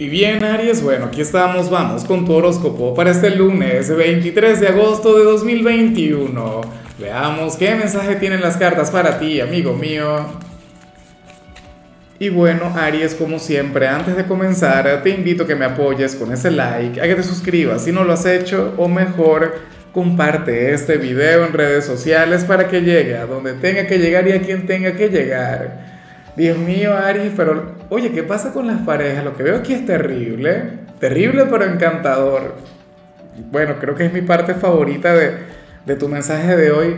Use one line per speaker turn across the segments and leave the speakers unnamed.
Y bien, Aries, bueno, aquí estamos, vamos con tu horóscopo para este lunes 23 de agosto de 2021. Veamos qué mensaje tienen las cartas para ti, amigo mío. Y bueno, Aries, como siempre, antes de comenzar, te invito a que me apoyes con ese like, a que te suscribas si no lo has hecho, o mejor, comparte este video en redes sociales para que llegue a donde tenga que llegar y a quien tenga que llegar. Dios mío, Aries, pero oye, ¿qué pasa con las parejas? Lo que veo aquí es terrible, terrible pero encantador. Bueno, creo que es mi parte favorita de, tu mensaje de hoy.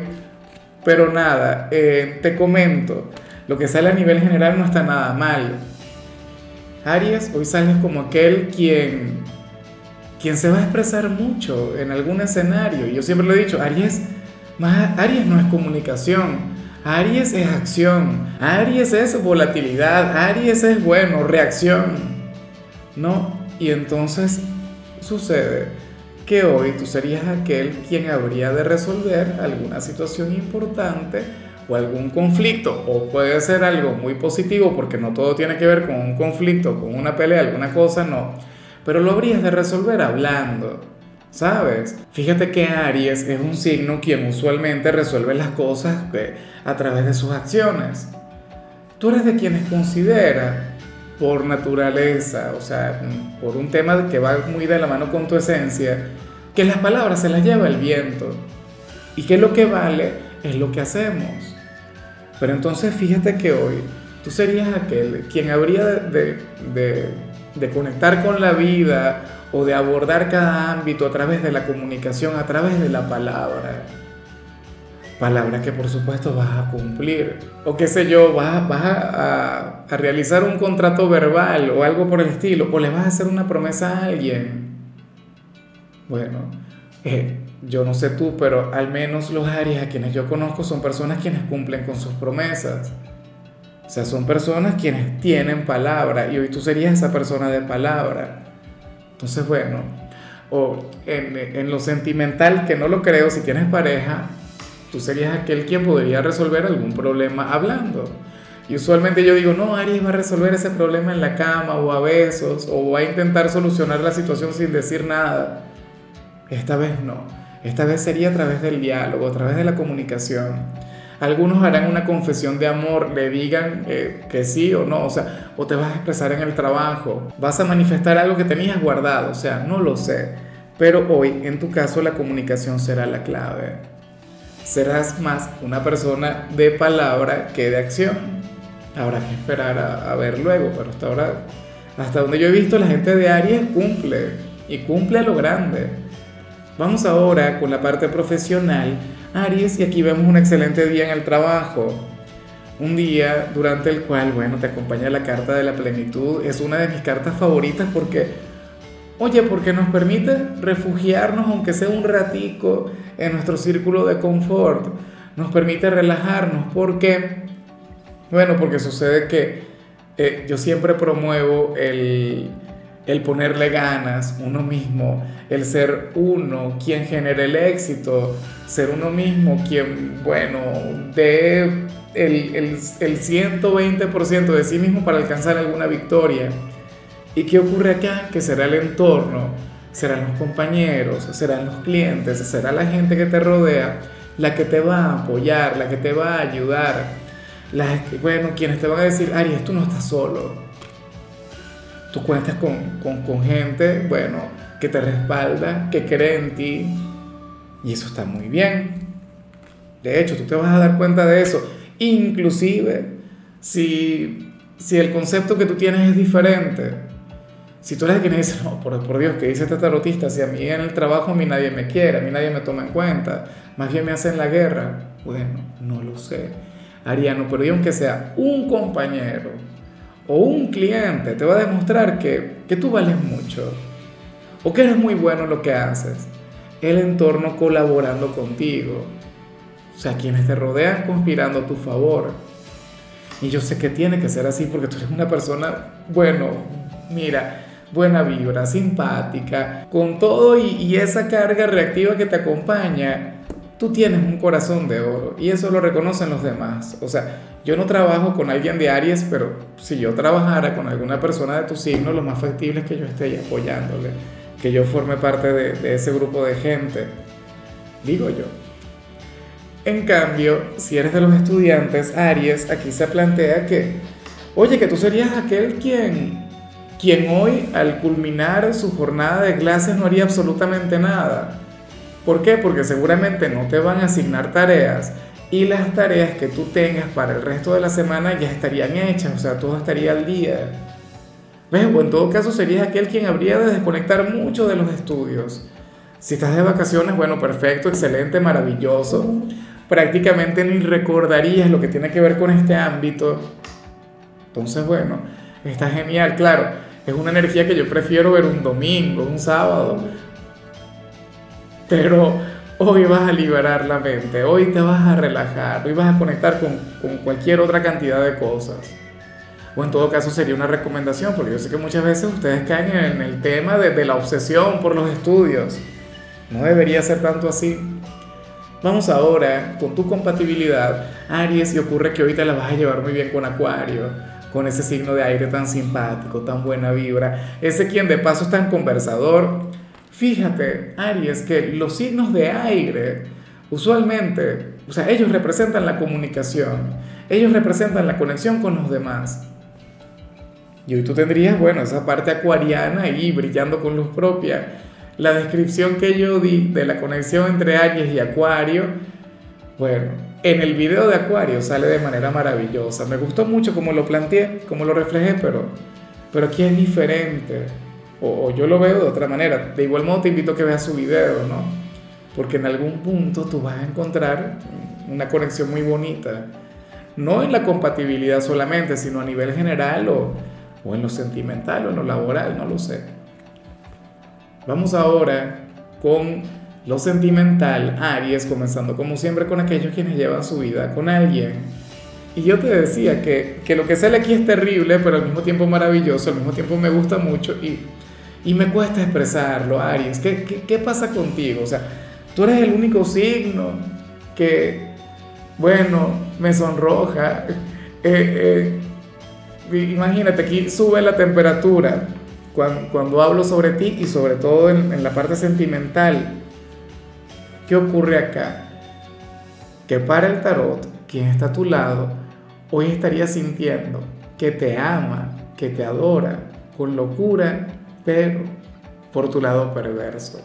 Pero nada, eh, te comento, lo que sale a nivel general no está nada mal. Aries, hoy sales como aquel quien, quien se va a expresar mucho en algún escenario. Yo siempre lo he dicho, Aries, más, Aries no es comunicación. Aries es acción, Aries es volatilidad, Aries es bueno, reacción. ¿No? Y entonces sucede que hoy tú serías aquel quien habría de resolver alguna situación importante o algún conflicto, o puede ser algo muy positivo porque no todo tiene que ver con un conflicto, con una pelea, alguna cosa, no, pero lo habrías de resolver hablando. ¿Sabes? Fíjate que Aries es un signo quien usualmente resuelve las cosas a través de sus acciones. Tú eres de quienes considera por naturaleza, o sea, por un tema que va muy de la mano con tu esencia, que las palabras se las lleva el viento y que lo que vale es lo que hacemos. Pero entonces fíjate que hoy tú serías aquel quien habría de, conectar con la vida o de abordar cada ámbito a través de la comunicación, a través de la palabra. Palabra que por supuesto vas a cumplir. O qué sé yo, vas, vas a, a, realizar un contrato verbal o algo por el estilo. O le vas a hacer una promesa a alguien. Bueno, eh, yo no sé tú, pero al menos los Aries a quienes yo conozco son personas quienes cumplen con sus promesas. O sea, son personas quienes tienen palabra y hoy tú serías esa persona de palabra. Entonces, bueno, o en, lo sentimental, que no lo creo, si tienes pareja, tú serías aquel quien podría resolver algún problema hablando. Y usualmente yo digo, no, Aries va a resolver ese problema en la cama o a besos o va a intentar solucionar la situación sin decir nada. Esta vez no. Esta vez sería a través del diálogo, a través de la comunicación. Algunos harán una confesión de amor, le digan eh, que sí o no, o sea, o te vas a expresar en el trabajo, vas a manifestar algo que tenías guardado, o sea, no lo sé. Pero hoy, en tu caso, la comunicación será la clave. Serás más una persona de palabra que de acción. Habrá que esperar a, a ver luego, pero hasta ahora, hasta donde yo he visto, la gente de Aries cumple y cumple a lo grande. Vamos ahora con la parte profesional Aries, y aquí vemos un excelente día en el trabajo. Un día durante el cual, bueno, te acompaña la carta de la plenitud. Es una de mis cartas favoritas porque, oye, porque nos permite refugiarnos, aunque sea un ratico, en nuestro círculo de confort. Nos permite relajarnos porque, bueno, porque sucede que eh, yo siempre promuevo el el ponerle ganas, uno mismo, el ser uno quien genere el éxito, ser uno mismo quien, bueno, dé el, el, el 120% de sí mismo para alcanzar alguna victoria. ¿Y qué ocurre acá? Que será el entorno, serán los compañeros, serán los clientes, será la gente que te rodea la que te va a apoyar, la que te va a ayudar. La, bueno, quienes te van a decir, Aries, tú no estás solo tú cuentas con, gente, bueno, que te respalda, que cree en ti, y eso está muy bien. De hecho, tú te vas a dar cuenta de eso. Inclusive, si, si el concepto que tú tienes es diferente, si tú eres quien dice, no, por, por Dios, que dice este tarotista, si a mí en el trabajo a mí nadie me quiere, a mí nadie me toma en cuenta, más bien me hacen la guerra, bueno, no lo sé. Ariano, pero yo aunque sea un compañero, o un cliente te va a demostrar que, que tú vales mucho o que eres muy bueno en lo que haces. El entorno colaborando contigo. O sea, quienes te rodean conspirando a tu favor. Y yo sé que tiene que ser así porque tú eres una persona, bueno, mira, buena vibra, simpática, con todo y, y esa carga reactiva que te acompaña tú tienes un corazón de oro y eso lo reconocen los demás. O sea, yo no trabajo con alguien de Aries, pero si yo trabajara con alguna persona de tu signo, lo más factible es que yo esté apoyándole, que yo forme parte de, de ese grupo de gente. Digo yo. En cambio, si eres de los estudiantes Aries, aquí se plantea que, oye, que tú serías aquel quien, quien hoy al culminar su jornada de clases no haría absolutamente nada ¿Por qué? Porque seguramente no te van a asignar tareas y las tareas que tú tengas para el resto de la semana ya estarían hechas, o sea, todo estaría al día. ¿Ves? O en todo caso serías aquel quien habría de desconectar mucho de los estudios. Si estás de vacaciones, bueno, perfecto, excelente, maravilloso. Prácticamente ni recordarías lo que tiene que ver con este ámbito. Entonces, bueno, está genial, claro. Es una energía que yo prefiero ver un domingo, un sábado, pero hoy vas a liberar la mente, hoy te vas a relajar, hoy vas a conectar con, con cualquier otra cantidad de cosas. O en todo caso sería una recomendación, porque yo sé que muchas veces ustedes caen en el tema de, la obsesión por los estudios. No debería ser tanto así. Vamos ahora con tu compatibilidad, Aries, y ocurre que hoy te la vas a llevar muy bien con Acuario, con ese signo de aire tan simpático, tan buena vibra, ese quien de paso es tan conversador, Fíjate, Aries, que los signos de aire, usualmente, o sea, ellos representan la comunicación, ellos representan la conexión con los demás. Y hoy tú tendrías, bueno, esa parte acuariana ahí brillando con luz propia. La descripción que yo di de la conexión entre Aries y Acuario, bueno, en el video de Acuario sale de manera maravillosa. Me gustó mucho como lo planteé, como lo reflejé, pero, pero aquí es diferente o, yo lo veo de otra manera. De igual modo te invito a que veas su video, ¿no? Porque en algún punto tú vas a encontrar una conexión muy bonita. No en la compatibilidad solamente, sino a nivel general o, o en lo sentimental o en lo laboral, no lo sé. Vamos ahora con lo sentimental, Aries, comenzando como siempre con aquellos quienes llevan su vida con alguien. Y yo te decía que, que, lo que sale aquí es terrible, pero al mismo tiempo maravilloso, al mismo tiempo me gusta mucho y y me cuesta expresarlo, Aries. ¿Qué, qué, qué pasa contigo? O sea, tú eres el único signo que, bueno, me sonroja. Eh, eh, imagínate, aquí sube la temperatura cuando, hablo sobre ti y sobre todo en, en la parte sentimental. ¿Qué ocurre acá? Que para el tarot, quien está a tu lado, hoy estaría sintiendo que te ama, que te adora, con locura pero por tu lado perverso.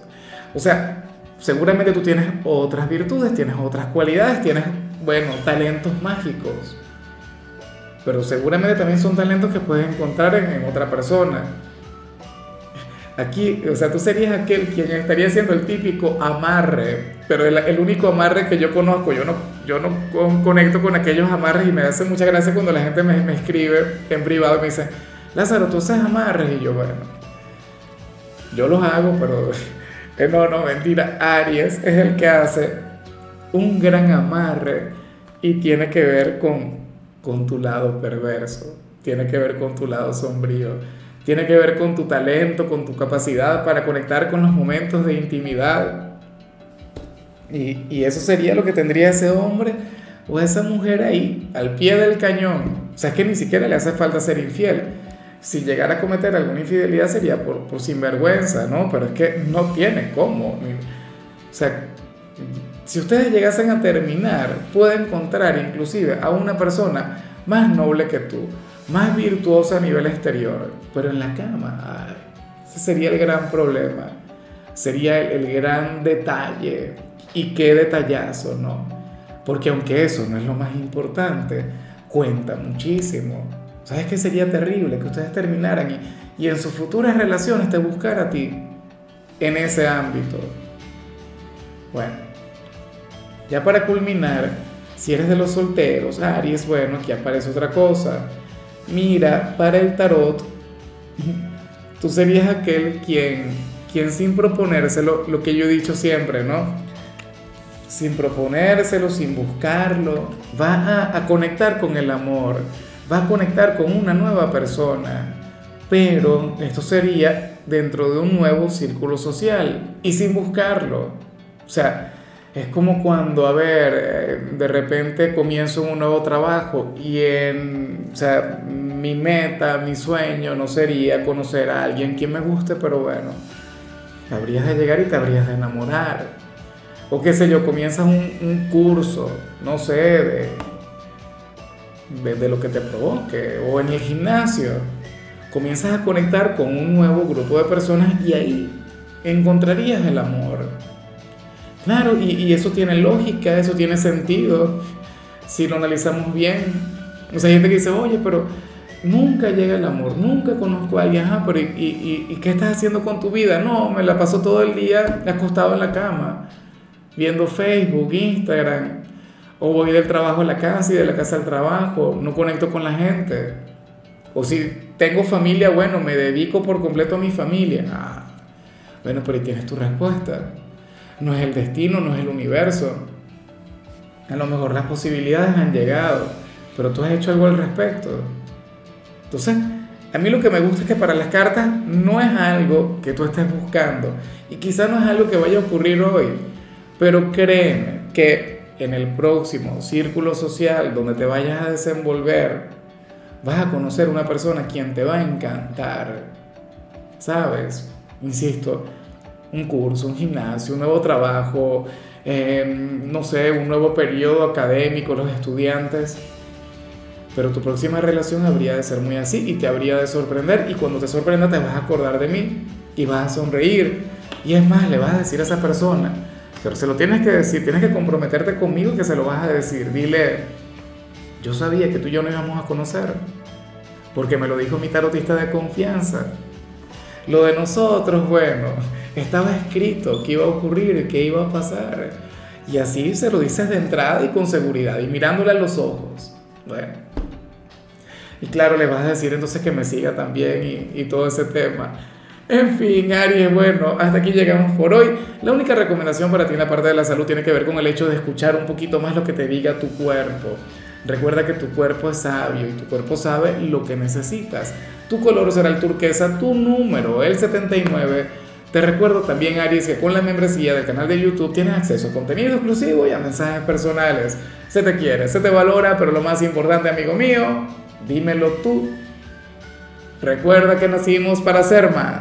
O sea, seguramente tú tienes otras virtudes, tienes otras cualidades, tienes, bueno, talentos mágicos. Pero seguramente también son talentos que puedes encontrar en, otra persona. Aquí, o sea, tú serías aquel quien estaría siendo el típico amarre, pero el, único amarre que yo conozco, yo no, yo no conecto con aquellos amarres y me hace mucha gracia cuando la gente me, me escribe en privado y me dice, Lázaro, tú haces amarres y yo, bueno, yo los hago, pero no, no, mentira. Aries es el que hace un gran amarre y tiene que ver con, con tu lado perverso, tiene que ver con tu lado sombrío, tiene que ver con tu talento, con tu capacidad para conectar con los momentos de intimidad. Y, y eso sería lo que tendría ese hombre o esa mujer ahí, al pie del cañón. O sea, es que ni siquiera le hace falta ser infiel si llegara a cometer alguna infidelidad sería por, por sinvergüenza, ¿no? Pero es que no tiene cómo. O sea, si ustedes llegasen a terminar, puede encontrar inclusive a una persona más noble que tú, más virtuosa a nivel exterior, pero en la cama, ese sería el gran problema, sería el, el gran detalle. Y qué detallazo, ¿no? Porque aunque eso no es lo más importante, cuenta muchísimo. ¿Sabes qué sería terrible? Que ustedes terminaran y, y en sus futuras relaciones te buscara a ti en ese ámbito. Bueno, ya para culminar, si eres de los solteros, Aries, bueno, aquí aparece otra cosa. Mira, para el tarot, tú serías aquel quien, quien sin proponérselo, lo que yo he dicho siempre, ¿no? Sin proponérselo, sin buscarlo, va a, a conectar con el amor va a conectar con una nueva persona, pero esto sería dentro de un nuevo círculo social y sin buscarlo. O sea, Es como cuando, a ver, eh, de repente comienzo un nuevo trabajo y en, o sea, mi meta, mi sueño no sería conocer a alguien que me guste, pero bueno, habrías de llegar y te habrías de enamorar. O qué sé yo, comienzas un, curso, no sé, de, de lo que te provoque, o en el gimnasio, comienzas a conectar con un nuevo grupo de personas y ahí encontrarías el amor. Claro, y, y, eso tiene lógica, eso tiene sentido, si lo analizamos bien. O sea, hay gente que dice, oye, pero nunca llega el amor, nunca conozco a alguien, ajá, pero ¿y, y, y qué estás haciendo con tu vida? No, me la paso todo el día acostado en la cama, viendo Facebook, Instagram, o voy del trabajo a la casa y de la casa al trabajo, no conecto con la gente. O si tengo familia, bueno, me dedico por completo a mi familia. Ah, bueno, pero ahí tienes tu respuesta no es el destino, no es el universo. A lo mejor las posibilidades han llegado, pero tú has hecho algo al respecto. Entonces, a mí lo que me gusta es que para las cartas no es algo que tú estés buscando y quizás no es algo que vaya a ocurrir hoy, pero créeme que en el próximo círculo social donde te vayas a desenvolver, vas a conocer una persona quien te va a encantar. ¿Sabes? Insisto, un curso, un gimnasio, un nuevo trabajo, eh, no sé, un nuevo periodo académico, los estudiantes. Pero tu próxima relación habría de ser muy así y te habría de sorprender y cuando te sorprenda te vas a acordar de mí y vas a sonreír. Y es más, le vas a decir a esa persona, pero se lo tienes que decir, tienes que comprometerte conmigo que se lo vas a decir. Dile, yo sabía que tú y yo no íbamos a conocer, porque me lo dijo mi tarotista de confianza. Lo de nosotros, bueno, estaba escrito qué iba a ocurrir, qué iba a pasar. Y así se lo dices de entrada y con seguridad y mirándole a los ojos. Bueno. Y claro, le vas a decir entonces que me siga también y, y todo ese tema. En fin, Aries, bueno, hasta aquí llegamos por hoy. La única recomendación para ti en la parte de la salud tiene que ver con el hecho de escuchar un poquito más lo que te diga tu cuerpo. Recuerda que tu cuerpo es sabio y tu cuerpo sabe lo que necesitas. Tu color será el turquesa, tu número el 79 te recuerdo también, Aries, que con la membresía del canal de YouTube tienes acceso a contenido exclusivo y a mensajes personales. Se te quiere, se te valora, pero lo más importante, amigo mío, dímelo tú. Recuerda que nacimos para ser más.